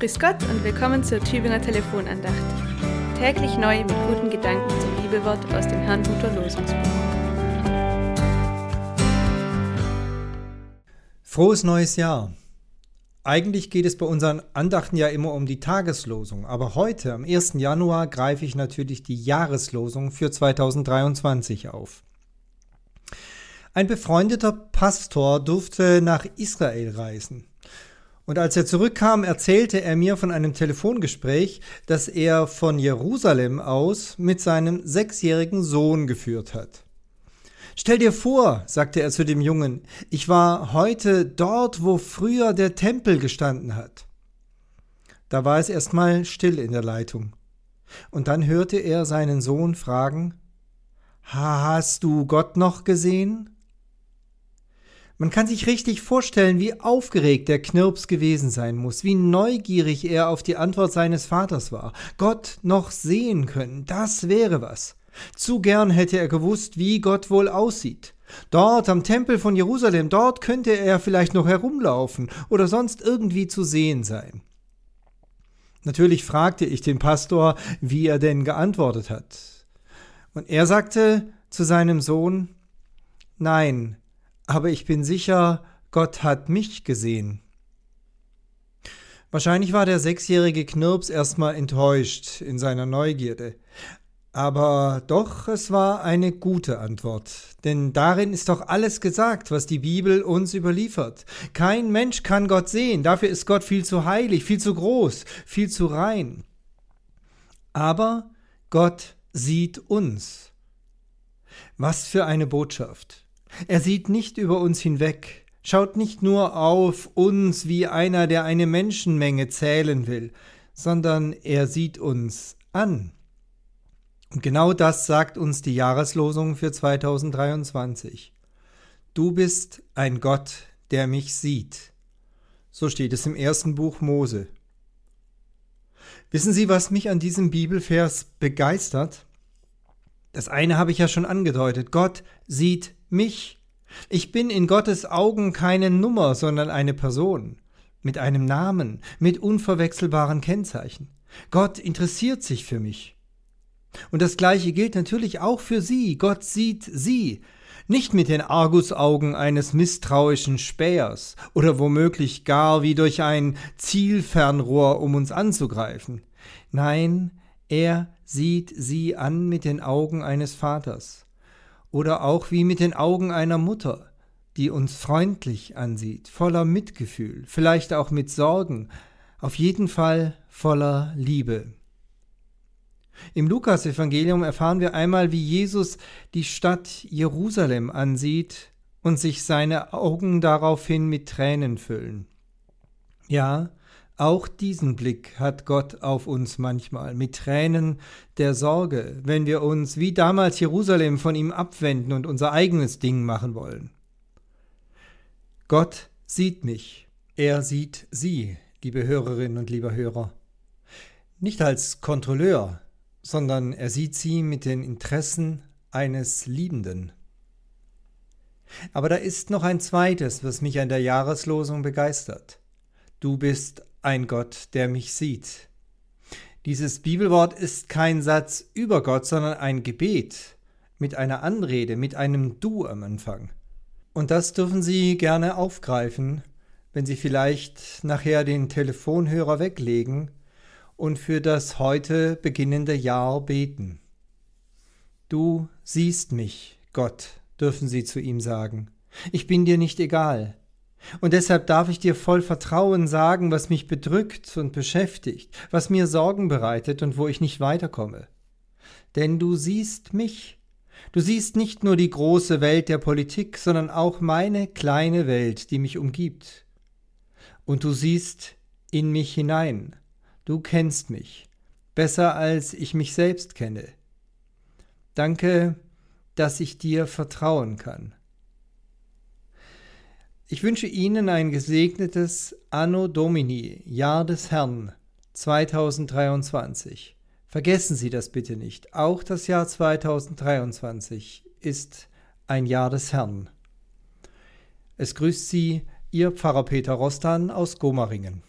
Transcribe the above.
Grüß Gott und willkommen zur Tübinger Telefonandacht. Täglich neu mit guten Gedanken zum Bibelwort aus dem Herrnhuter Losungsbuch. Frohes neues Jahr! Eigentlich geht es bei unseren Andachten ja immer um die Tageslosung, aber heute, am 1. Januar, greife ich natürlich die Jahreslosung für 2023 auf. Ein befreundeter Pastor durfte nach Israel reisen. Und als er zurückkam, erzählte er mir von einem Telefongespräch, das er von Jerusalem aus mit seinem sechsjährigen Sohn geführt hat. Stell dir vor, sagte er zu dem Jungen, ich war heute dort, wo früher der Tempel gestanden hat. Da war es erstmal still in der Leitung. Und dann hörte er seinen Sohn fragen, Hast du Gott noch gesehen? Man kann sich richtig vorstellen, wie aufgeregt der Knirps gewesen sein muss, wie neugierig er auf die Antwort seines Vaters war. Gott noch sehen können, das wäre was. Zu gern hätte er gewusst, wie Gott wohl aussieht. Dort am Tempel von Jerusalem, dort könnte er vielleicht noch herumlaufen oder sonst irgendwie zu sehen sein. Natürlich fragte ich den Pastor, wie er denn geantwortet hat. Und er sagte zu seinem Sohn Nein, aber ich bin sicher, Gott hat mich gesehen. Wahrscheinlich war der sechsjährige Knirps erstmal enttäuscht in seiner Neugierde. Aber doch, es war eine gute Antwort, denn darin ist doch alles gesagt, was die Bibel uns überliefert. Kein Mensch kann Gott sehen, dafür ist Gott viel zu heilig, viel zu groß, viel zu rein. Aber Gott sieht uns. Was für eine Botschaft. Er sieht nicht über uns hinweg, schaut nicht nur auf uns wie einer, der eine Menschenmenge zählen will, sondern er sieht uns an. Und genau das sagt uns die Jahreslosung für 2023. Du bist ein Gott, der mich sieht. So steht es im ersten Buch Mose. Wissen Sie, was mich an diesem Bibelvers begeistert? Das eine habe ich ja schon angedeutet. Gott sieht mich. Ich bin in Gottes Augen keine Nummer, sondern eine Person mit einem Namen, mit unverwechselbaren Kennzeichen. Gott interessiert sich für mich. Und das Gleiche gilt natürlich auch für Sie. Gott sieht Sie, nicht mit den Argusaugen eines misstrauischen Spähers oder womöglich gar wie durch ein Zielfernrohr, um uns anzugreifen. Nein, er sieht Sie an mit den Augen eines Vaters oder auch wie mit den Augen einer Mutter, die uns freundlich ansieht, voller Mitgefühl, vielleicht auch mit Sorgen, auf jeden Fall voller Liebe. Im Lukasevangelium erfahren wir einmal, wie Jesus die Stadt Jerusalem ansieht und sich seine Augen daraufhin mit Tränen füllen. Ja, auch diesen Blick hat Gott auf uns manchmal mit Tränen der Sorge, wenn wir uns wie damals Jerusalem von ihm abwenden und unser eigenes Ding machen wollen. Gott sieht mich, er sieht Sie, liebe Hörerinnen und lieber Hörer. Nicht als Kontrolleur, sondern er sieht Sie mit den Interessen eines Liebenden. Aber da ist noch ein zweites, was mich an der Jahreslosung begeistert. Du bist ein Gott, der mich sieht. Dieses Bibelwort ist kein Satz über Gott, sondern ein Gebet mit einer Anrede, mit einem Du am Anfang. Und das dürfen Sie gerne aufgreifen, wenn Sie vielleicht nachher den Telefonhörer weglegen und für das heute beginnende Jahr beten. Du siehst mich, Gott, dürfen Sie zu ihm sagen. Ich bin dir nicht egal. Und deshalb darf ich dir voll Vertrauen sagen, was mich bedrückt und beschäftigt, was mir Sorgen bereitet und wo ich nicht weiterkomme. Denn du siehst mich. Du siehst nicht nur die große Welt der Politik, sondern auch meine kleine Welt, die mich umgibt. Und du siehst in mich hinein. Du kennst mich, besser als ich mich selbst kenne. Danke, dass ich dir vertrauen kann. Ich wünsche Ihnen ein gesegnetes Anno Domini, Jahr des Herrn 2023. Vergessen Sie das bitte nicht. Auch das Jahr 2023 ist ein Jahr des Herrn. Es grüßt Sie Ihr Pfarrer Peter Rostan aus Gomaringen.